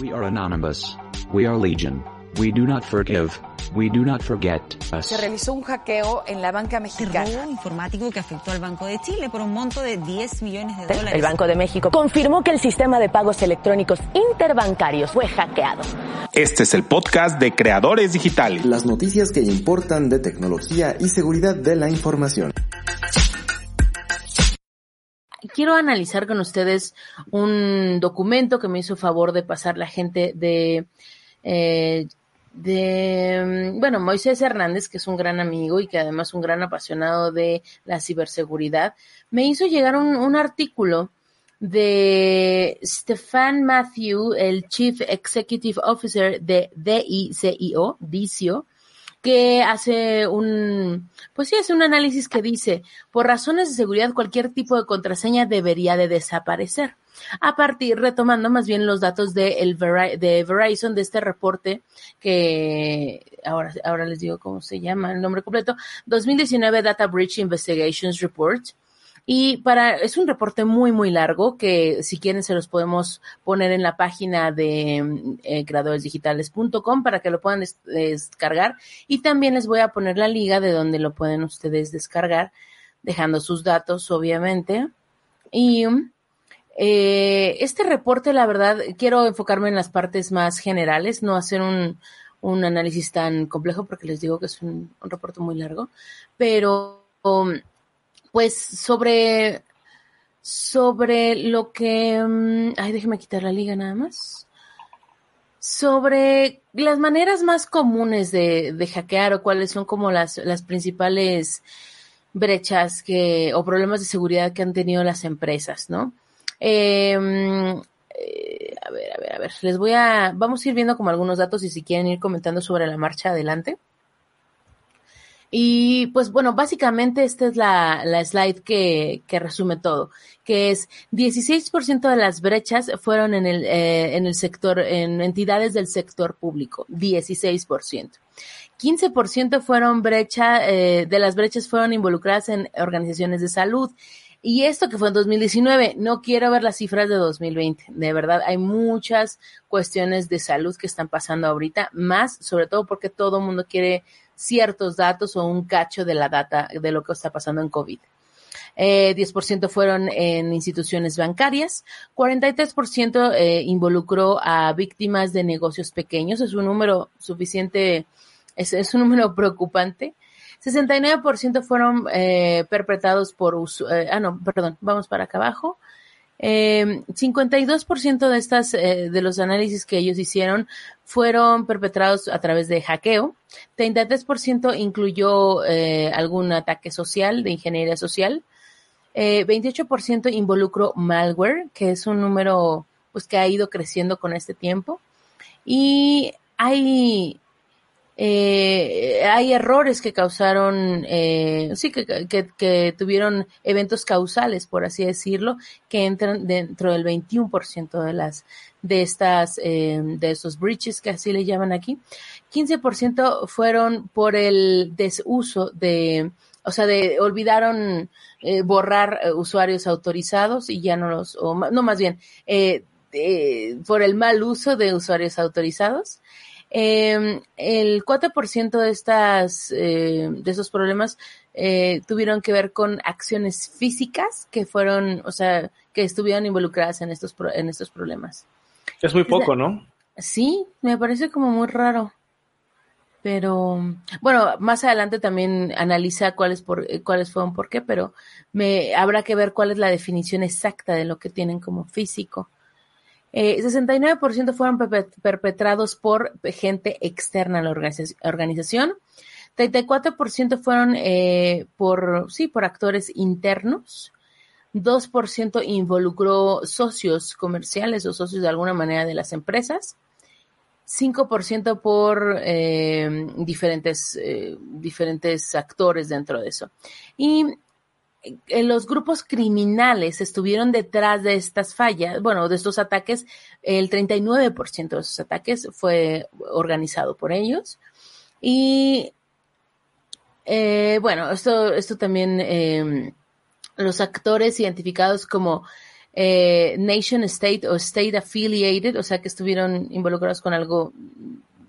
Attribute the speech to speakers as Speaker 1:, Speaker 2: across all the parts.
Speaker 1: We are anonymous. We are legion. We do not forgive. We do not forget us.
Speaker 2: Se realizó un hackeo en la banca mexicana.
Speaker 3: robo informático que afectó al Banco de Chile por un monto de 10 millones de dólares.
Speaker 4: El Banco de México confirmó que el sistema de pagos electrónicos interbancarios fue hackeado.
Speaker 5: Este es el podcast de Creadores Digitales.
Speaker 6: Las noticias que importan de tecnología y seguridad de la información.
Speaker 7: Quiero analizar con ustedes un documento que me hizo favor de pasar la gente de, eh, de, bueno, Moisés Hernández, que es un gran amigo y que además un gran apasionado de la ciberseguridad, me hizo llegar un, un artículo de Stefan Matthew, el Chief Executive Officer de DICIO, DICIO, que hace un, pues sí, hace un análisis que dice, por razones de seguridad cualquier tipo de contraseña debería de desaparecer. A partir, retomando más bien los datos de, el de Verizon, de este reporte que ahora, ahora les digo cómo se llama el nombre completo, 2019 Data Breach Investigations Report, y para, es un reporte muy, muy largo que si quieren se los podemos poner en la página de eh, creadoresdigitales.com para que lo puedan des descargar. Y también les voy a poner la liga de donde lo pueden ustedes descargar, dejando sus datos, obviamente. Y eh, este reporte, la verdad, quiero enfocarme en las partes más generales, no hacer un, un análisis tan complejo porque les digo que es un, un reporte muy largo, pero... Um, pues sobre, sobre lo que, mm, ay, déjeme quitar la liga nada más. Sobre las maneras más comunes de, de hackear o cuáles son como las, las principales brechas que, o problemas de seguridad que han tenido las empresas, ¿no? Em, eh, a ver, a ver, a ver, les voy a, vamos a ir viendo como algunos datos y si quieren ir comentando sobre la marcha adelante. Y pues bueno, básicamente esta es la, la slide que, que, resume todo, que es 16% de las brechas fueron en el, eh, en el sector, en entidades del sector público, 16%. 15% fueron brecha, eh, de las brechas fueron involucradas en organizaciones de salud. Y esto que fue en 2019, no quiero ver las cifras de 2020. De verdad, hay muchas cuestiones de salud que están pasando ahorita, más sobre todo porque todo el mundo quiere ciertos datos o un cacho de la data de lo que está pasando en COVID. Eh, 10% fueron en instituciones bancarias, 43% eh, involucró a víctimas de negocios pequeños, es un número suficiente, es, es un número preocupante. 69% fueron eh, perpetrados por, eh, ah no, perdón, vamos para acá abajo. Eh, 52% de estas, eh, de los análisis que ellos hicieron fueron perpetrados a través de hackeo. 33% incluyó eh, algún ataque social, de ingeniería social. Eh, 28% involucró malware, que es un número pues que ha ido creciendo con este tiempo. Y hay eh, hay errores que causaron, eh, sí, que, que, que, tuvieron eventos causales, por así decirlo, que entran dentro del 21% de las, de estas, eh, de esos breaches que así le llaman aquí. 15% fueron por el desuso de, o sea, de, olvidaron eh, borrar eh, usuarios autorizados y ya no los, o, no más bien, eh, por el mal uso de usuarios autorizados. Eh, el 4% de estas, eh, de esos problemas eh, tuvieron que ver con acciones físicas que fueron, o sea, que estuvieron involucradas en estos, en estos problemas.
Speaker 5: Es muy poco, ¿no?
Speaker 7: Sí, me parece como muy raro. Pero, bueno, más adelante también analiza cuáles, por, cuáles fueron por qué, pero me, habrá que ver cuál es la definición exacta de lo que tienen como físico. Eh, 69% fueron perpetrados por gente externa a la organización. 34% fueron eh, por, sí, por actores internos. 2% involucró socios comerciales o socios de alguna manera de las empresas. 5% por eh, diferentes, eh, diferentes actores dentro de eso. Y los grupos criminales estuvieron detrás de estas fallas, bueno, de estos ataques, el 39% de esos ataques fue organizado por ellos. Y eh, bueno, esto, esto también eh, los actores identificados como eh, nation state o state affiliated, o sea que estuvieron involucrados con algo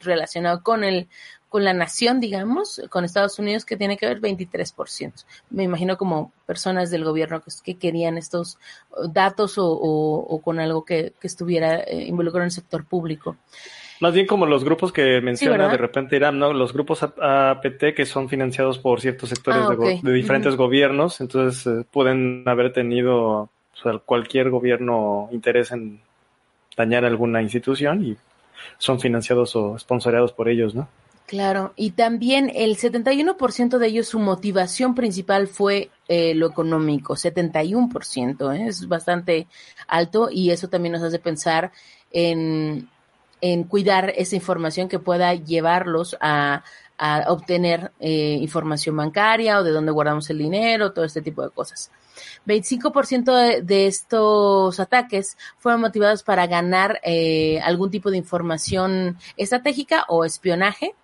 Speaker 7: relacionado con el con la nación, digamos, con Estados Unidos, que tiene que ver 23%. Me imagino como personas del gobierno que, querían estos datos o, con algo que, estuviera eh, involucrado en el sector público.
Speaker 5: Más bien como los grupos que menciona de repente Irán, ¿no? Los grupos APT que son financiados por ciertos sectores ah, de, diferentes gobiernos, entonces eh, pueden haber tenido cualquier gobierno interés en dañar alguna institución y son financiados o sponsoreados por ellos, ¿no?
Speaker 7: Claro, y también el 71% de ellos su motivación principal fue eh, lo económico, 71%, ¿eh? es bastante alto y eso también nos hace pensar en, cuidar esa información que pueda llevarlos a, a obtener eh, información bancaria o de dónde guardamos el dinero, todo este tipo de cosas. 25% de, estos ataques fueron motivados para ganar eh, algún tipo de información estratégica o espionaje.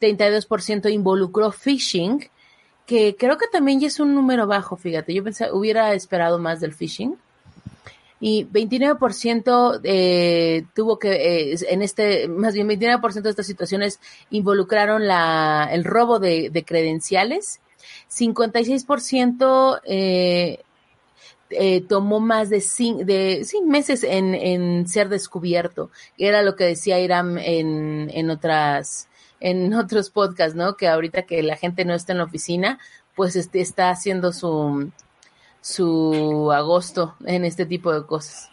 Speaker 7: 32% involucró phishing, que creo que también ya es un número bajo, fíjate. Yo pensé, hubiera esperado más del phishing. Y 29% eh, tuvo que, eh, en este, más bien 29% de estas situaciones involucraron la, el robo de, de credenciales 56% eh, eh, tomó más de, cinco, de meses en, en, ser descubierto. Era lo que decía Iram en, en otras en otros podcasts, ¿no? Que ahorita que la gente no está en la oficina, pues este, está haciendo su, su agosto en este tipo de cosas.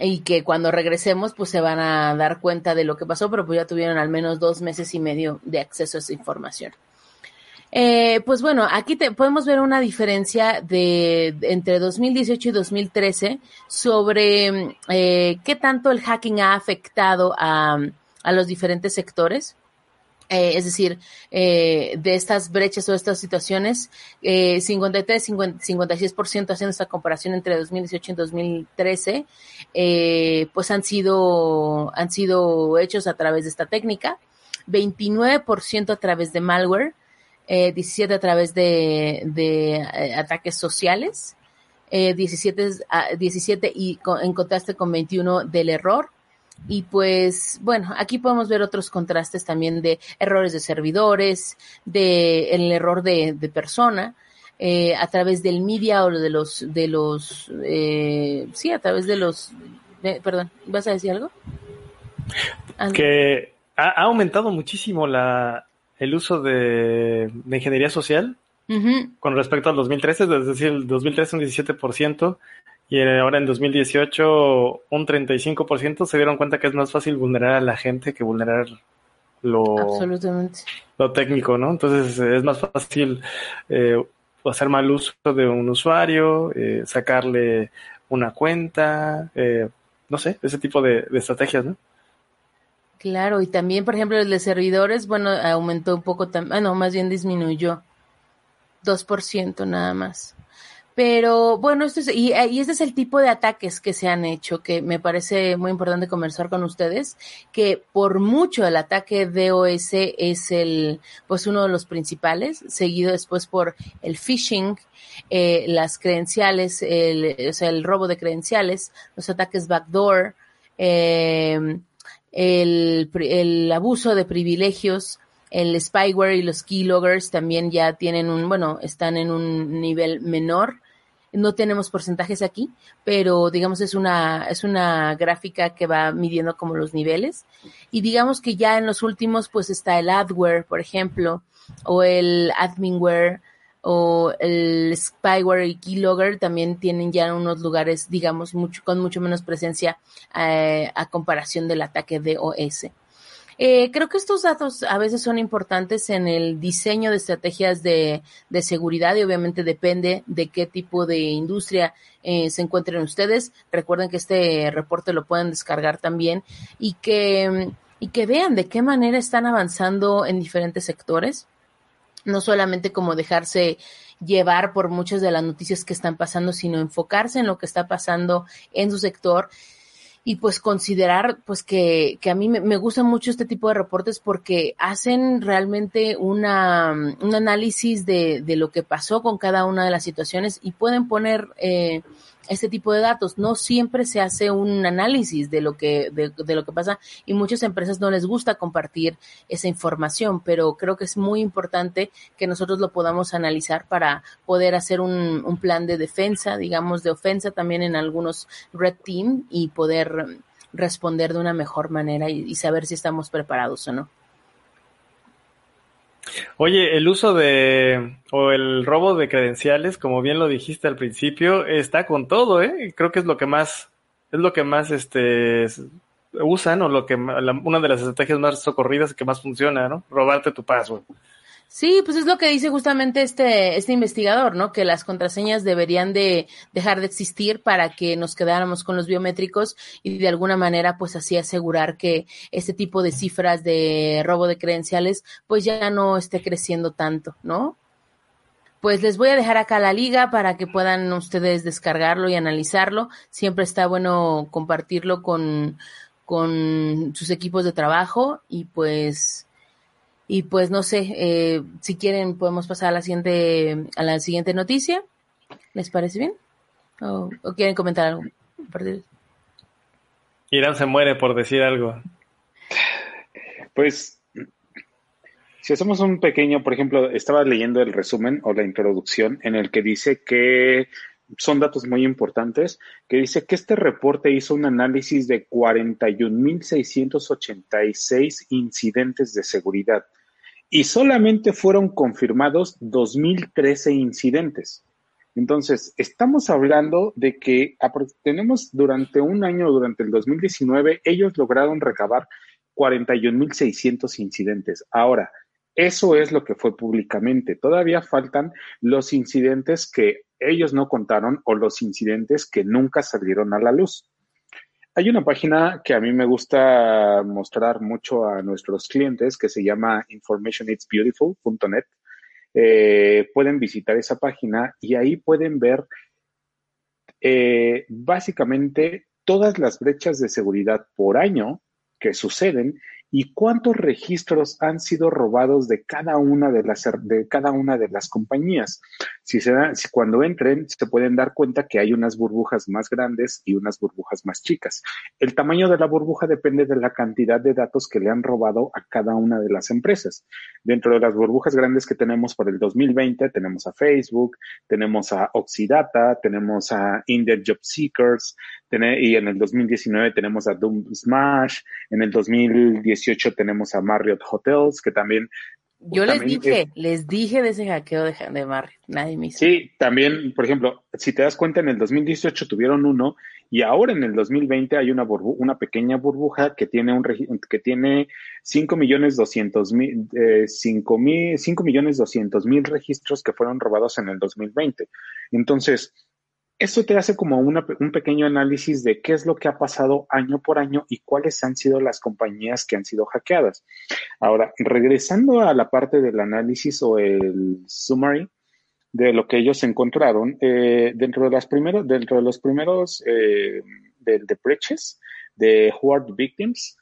Speaker 7: Y que cuando regresemos, pues se van a dar cuenta de lo que pasó, pero pues ya tuvieron al menos dos meses y medio de acceso a esa información. Eh, pues bueno, aquí te, podemos ver una diferencia de, entre 2018 y 2013 sobre eh, qué tanto el hacking ha afectado a, a los diferentes sectores. Eh, es decir, eh, de estas brechas o estas situaciones, eh, 53, 56% haciendo esta comparación entre 2018 y 2013, eh, pues han sido, han sido hechos a través de esta técnica, 29% a través de malware, eh, 17 a través de, ataques sociales, eh, 17, 17 y en contraste con 21 del error. Y pues, bueno, aquí podemos ver otros contrastes también de errores de servidores, de el error de, de persona, eh, a través del media o de los, de los, eh, sí, a través de los, eh, perdón, ¿vas a decir algo?
Speaker 5: Que ha, ha aumentado muchísimo la, el uso de, ingeniería social con respecto al 2013, es decir, el 2013 un 17% y ahora en 2018 un 35%, se dieron cuenta que es más fácil vulnerar a la gente que vulnerar lo,
Speaker 7: Absolutamente.
Speaker 5: lo técnico, ¿no? Entonces es más fácil eh, hacer mal uso de un usuario, eh, sacarle una cuenta, eh, no sé, ese tipo de, de estrategias, ¿no?
Speaker 7: Claro, y también, por ejemplo, el de servidores, bueno, aumentó un poco, ah, no, más bien disminuyó, 2% nada más. Pero bueno, esto es, y, y, este es el tipo de ataques que se han hecho, que me parece muy importante conversar con ustedes, que por mucho el ataque DOS es el, pues uno de los principales, seguido después por el phishing, eh, las credenciales, el, o sea, el robo de credenciales, los ataques backdoor, eh, el, el abuso de privilegios, el spyware y los keyloggers también ya tienen un, bueno, están en un nivel menor. No tenemos porcentajes aquí, pero digamos es una, es una gráfica que va midiendo como los niveles. Y digamos que ya en los últimos pues está el adware, por ejemplo, o el adminware, o el spyware y keylogger también tienen ya unos lugares, digamos, mucho, con mucho menos presencia eh, a comparación del ataque de OS. Eh, creo que estos datos a veces son importantes en el diseño de estrategias de, de seguridad y obviamente depende de qué tipo de industria eh, se encuentren ustedes. Recuerden que este reporte lo pueden descargar también y que, y que vean de qué manera están avanzando en diferentes sectores no solamente como dejarse llevar por muchas de las noticias que están pasando, sino enfocarse en lo que está pasando en su sector y pues considerar pues que, que a mí me, me, gusta mucho este tipo de reportes porque hacen realmente una, un análisis de, de lo que pasó con cada una de las situaciones y pueden poner eh, este tipo de datos. No siempre se hace un análisis de lo que, de, de, lo que pasa y muchas empresas no les gusta compartir esa información, pero creo que es muy importante que nosotros lo podamos analizar para poder hacer un, un plan de defensa, digamos, de ofensa también en algunos red team y poder responder de una mejor manera y, y saber si estamos preparados o no.
Speaker 5: Oye, el uso de o el robo de credenciales, como bien lo dijiste al principio, está con todo, ¿eh? Creo que es lo que más es lo que más este usan o lo que una de las estrategias más socorridas que más funciona, ¿no? Robarte tu password.
Speaker 7: Sí, pues es lo que dice justamente este, este investigador, ¿no? Que las contraseñas deberían de dejar de existir para que nos quedáramos con los biométricos y de alguna manera, pues así asegurar que este tipo de cifras de robo de credenciales, pues ya no esté creciendo tanto, ¿no? Pues les voy a dejar acá la liga para que puedan ustedes descargarlo y analizarlo. Siempre está bueno compartirlo con, con sus equipos de trabajo y pues y pues no sé, eh, si quieren podemos pasar a la siguiente, a la siguiente noticia. ¿Les parece bien? ¿O, o quieren comentar algo?
Speaker 5: Irán se muere por decir algo.
Speaker 8: Pues, si hacemos un pequeño, por ejemplo, estaba leyendo el resumen o la introducción en el que dice que son datos muy importantes, que dice que este reporte hizo un análisis de 41.686 incidentes de seguridad y solamente fueron confirmados 2.013 incidentes. Entonces, estamos hablando de que tenemos durante un año, durante el 2019, ellos lograron recabar 41.600 incidentes. Ahora, eso es lo que fue públicamente. Todavía faltan los incidentes que ellos no contaron o los incidentes que nunca salieron a la luz. Hay una página que a mí me gusta mostrar mucho a nuestros clientes que se llama informationitsbeautiful.net. Eh, pueden visitar esa página y ahí pueden ver eh, básicamente todas las brechas de seguridad por año que suceden y cuántos registros han sido robados de cada una de las de cada una de las compañías. Si se si cuando entren se pueden dar cuenta que hay unas burbujas más grandes y unas burbujas más chicas. El tamaño de la burbuja depende de la cantidad de datos que le han robado a cada una de las empresas. Dentro de las burbujas grandes que tenemos por el 2020 tenemos a Facebook, tenemos a Oxidata, tenemos a Indeed Job Seekers, y en el 2019 tenemos a Doom Smash, en el 2018 tenemos a Marriott Hotels, que también...
Speaker 7: Yo les dije, les dije de ese hackeo de, de Marriott, nadie me hizo.
Speaker 8: Sí, también, por ejemplo, si te das cuenta, en el 2018 tuvieron uno y ahora en el 2020 hay una una pequeña burbuja que tiene un que tiene 5 millones 200 mil, eh, 5 mil, 5 millones 200 mil registros que fueron robados en el 2020. Entonces, esto te hace como un pequeño análisis de qué es lo que ha pasado año por año y cuáles han sido las compañías que han sido hackeadas. Ahora, regresando a la parte del análisis o el summary de lo que ellos encontraron, eh, dentro, de las primeros, dentro de los primeros eh, de, de breaches, de Who Are the Victims,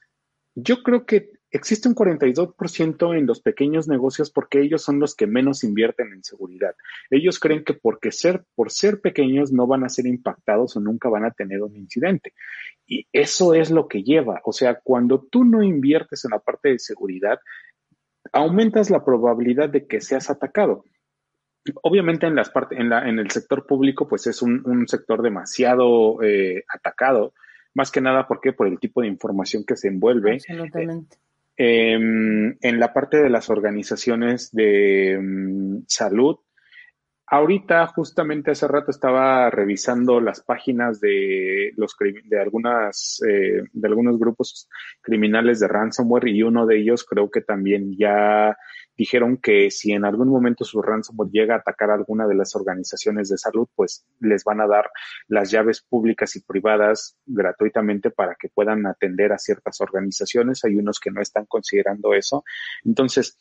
Speaker 8: yo creo que existe un 42% en los pequeños negocios porque ellos son los que menos invierten en seguridad. Ellos creen que porque ser, por ser pequeños no van a ser impactados o nunca van a tener un incidente. Y eso es lo que lleva. O sea, cuando tú no inviertes en la parte de seguridad, aumentas la probabilidad de que seas atacado. Obviamente en las partes, en, la, en el sector público, pues es un, un sector demasiado eh, atacado, más que nada porque por el tipo de información que se envuelve.
Speaker 7: Absolutamente.
Speaker 8: En la parte de las organizaciones de um, salud, ahorita justamente hace rato estaba revisando las páginas de los de algunas eh, de algunos grupos criminales de ransomware y uno de ellos creo que también ya dijeron que si en algún momento su ransomware llega a atacar a alguna de las organizaciones de salud, pues les van a dar las llaves públicas y privadas gratuitamente para que puedan atender a ciertas organizaciones. Hay unos que no están considerando eso. Entonces,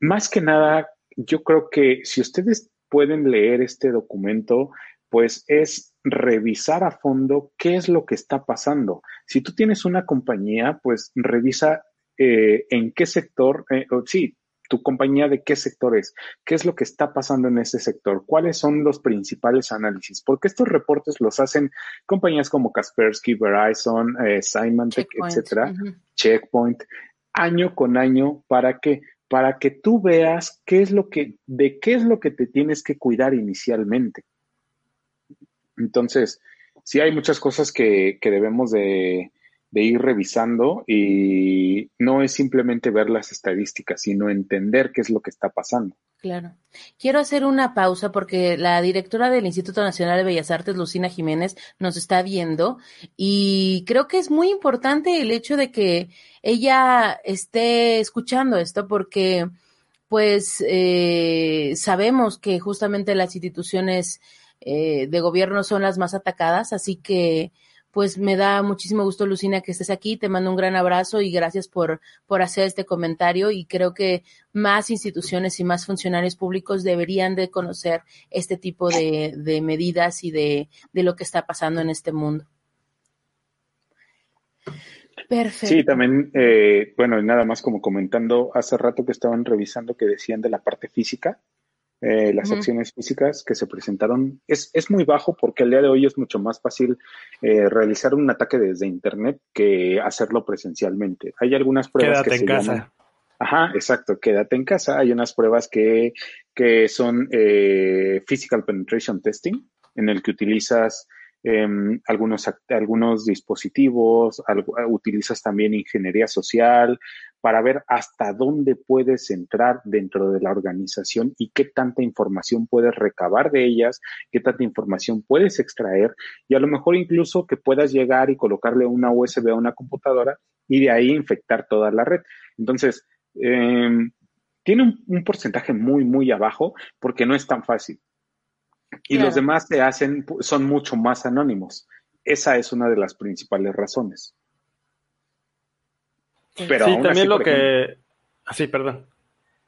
Speaker 8: más que nada, yo creo que si ustedes pueden leer este documento, pues es revisar a fondo qué es lo que está pasando. Si tú tienes una compañía, pues revisa eh, en qué sector, eh, sí, tu compañía de qué sector es, qué es lo que está pasando en ese sector, cuáles son los principales análisis, porque estos reportes los hacen compañías como Kaspersky, Verizon, eh, Symantec, etcétera, Checkpoint, año con año para que para que tú veas qué es lo que de qué es lo que te tienes que cuidar inicialmente. Entonces, sí hay muchas cosas que, que debemos de, de ir revisando y no es simplemente ver las estadísticas, sino entender qué es lo que está pasando.
Speaker 7: Claro. Quiero hacer una pausa porque la directora del Instituto Nacional de Bellas Artes, Lucina Jiménez, nos está viendo y creo que es muy importante el hecho de que ella esté escuchando esto porque pues eh, sabemos que justamente las instituciones eh, de gobierno son las más atacadas, así que pues me da muchísimo gusto, Lucina, que estés aquí. Te mando un gran abrazo y gracias por, por hacer este comentario. Y creo que más instituciones y más funcionarios públicos deberían de conocer este tipo de, de medidas y de, de lo que está pasando en este mundo.
Speaker 8: Perfecto. Sí, también, eh, bueno, nada más como comentando hace rato que estaban revisando que decían de la parte física, eh, las acciones físicas que se presentaron es, es, muy bajo porque al día de hoy es mucho más fácil eh, realizar un ataque desde Internet que hacerlo presencialmente. Hay algunas pruebas
Speaker 5: quédate
Speaker 8: que
Speaker 5: en casa.
Speaker 8: Ajá, exacto, quédate en casa. Hay unas pruebas que, que son eh, Physical Penetration Testing, en el que utilizas Em, algunos, algunos dispositivos, utilizas también ingeniería social para ver hasta dónde puedes entrar dentro de la organización y qué tanta información puedes recabar de ellas, qué tanta información puedes extraer y a lo mejor incluso que puedas llegar y colocarle una USB a una computadora y de ahí infectar toda la red. Entonces, em, tiene un porcentaje muy, muy abajo porque no es tan fácil. Y los demás se hacen, son mucho más anónimos. Esa es una de las principales razones.
Speaker 5: Pero sí, también lo que... Ah, sí, perdón.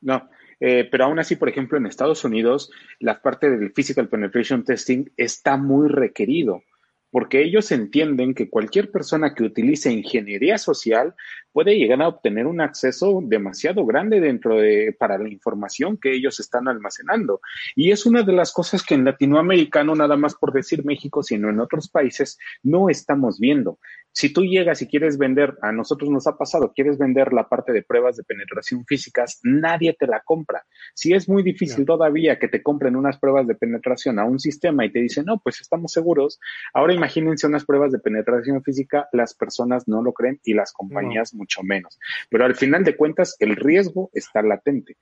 Speaker 8: No, eh, pero aún así, por ejemplo, en Estados Unidos, la parte del Physical Penetration Testing está muy requerido porque ellos entienden que cualquier persona que utilice ingeniería social puede llegar a obtener un acceso demasiado grande dentro de para la información que ellos están almacenando. Y es una de las cosas que en Latinoamérica, no nada más por decir México, sino en otros países, no estamos viendo. Si tú llegas y quieres vender, a nosotros nos ha pasado, quieres vender la parte de pruebas de penetración físicas, nadie te la compra. Si es muy difícil todavía que te compren unas pruebas de penetración a un sistema y te dicen, no, pues estamos seguros, ahora imagínense unas pruebas de penetración física, las personas no lo creen y las compañías mucho menos. Pero al final de cuentas, el riesgo está latente.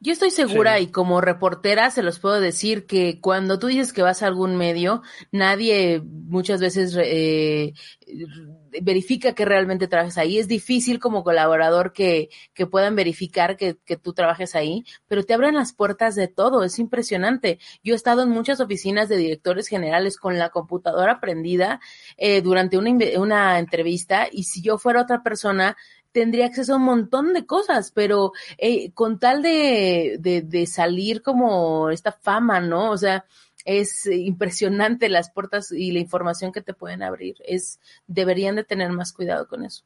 Speaker 7: Yo estoy segura y como reportera se los puedo decir que cuando tú dices que vas a algún medio, nadie muchas veces eh, verifica que realmente trabajas ahí. Es difícil como colaborador que, que puedan verificar que, que, tú trabajes ahí, pero te abren las puertas de todo. Es impresionante. Yo he estado en muchas oficinas de directores generales con la computadora prendida eh, durante una, una entrevista y si yo fuera otra persona, tendría acceso a un montón de cosas, pero eh, con tal de, de, salir como esta fama, ¿no? O sea, es impresionante las puertas y la información que te pueden abrir. Es, deberían de tener más cuidado con eso.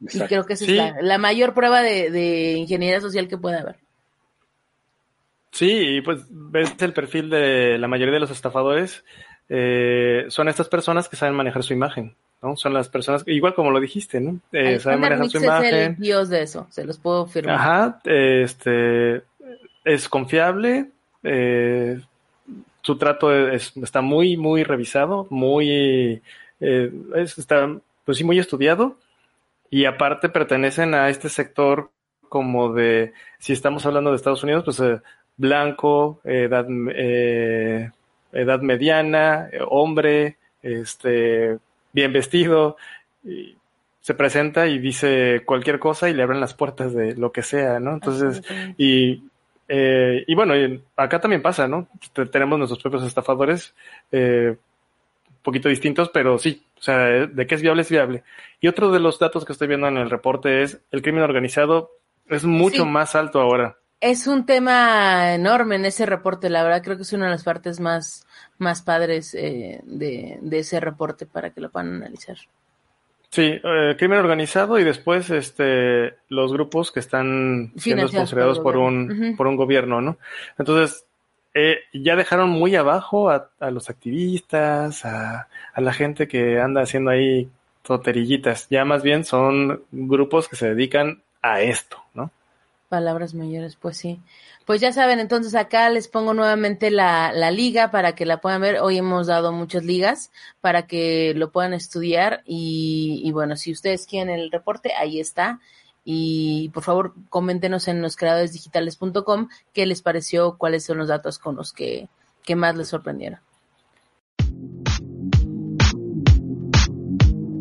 Speaker 7: Y creo que esa es la, mayor prueba de, de, ingeniería social que puede haber.
Speaker 5: Sí, y pues ves el perfil de la mayoría de los estafadores. Eh, son estas personas que saben manejar su imagen. Son las personas, igual como lo dijiste, ¿no?
Speaker 7: Eh, saben manejar su imagen. Es el dios de eso, se los puedo firmar.
Speaker 5: Ajá, este, es confiable, eh, su trato está muy, muy revisado, muy, eh, está, pues sí, muy estudiado, y aparte pertenecen a este sector como de, si estamos hablando de Estados Unidos, pues eh, blanco, edad, edad mediana, hombre, este, bien vestido, y se presenta y dice cualquier cosa y le abren las puertas de lo que sea, ¿no? Entonces, y, eh, y bueno, acá también pasa, ¿no? Tenemos nuestros propios estafadores, eh, un poquito distintos, pero sí, o sea, de qué es viable es viable. Y otro de los datos que estoy viendo en el reporte es el crimen organizado es mucho más alto ahora.
Speaker 7: Es un tema enorme en ese reporte, la verdad creo que es una de las partes más, más padres eh, de, de, ese reporte para que lo puedan analizar.
Speaker 5: Sí, eh, crimen organizado y después este los grupos que están siendo sponsorizados por, un por un gobierno, ¿no? Entonces eh, ya dejaron muy abajo a, a los activistas, a, a, la gente que anda haciendo ahí toterillitas. Ya más bien son grupos que se dedican a esto, ¿no?
Speaker 7: Palabras mayores, pues sí. Pues ya saben, entonces acá les pongo nuevamente la, la, liga para que la puedan ver. Hoy hemos dado muchas ligas para que lo puedan estudiar y, bueno, si ustedes quieren el reporte, ahí está. Y por favor, coméntenos en loscreadoresdigitales.com qué les pareció, cuáles son los datos con los que, que más les sorprendieron.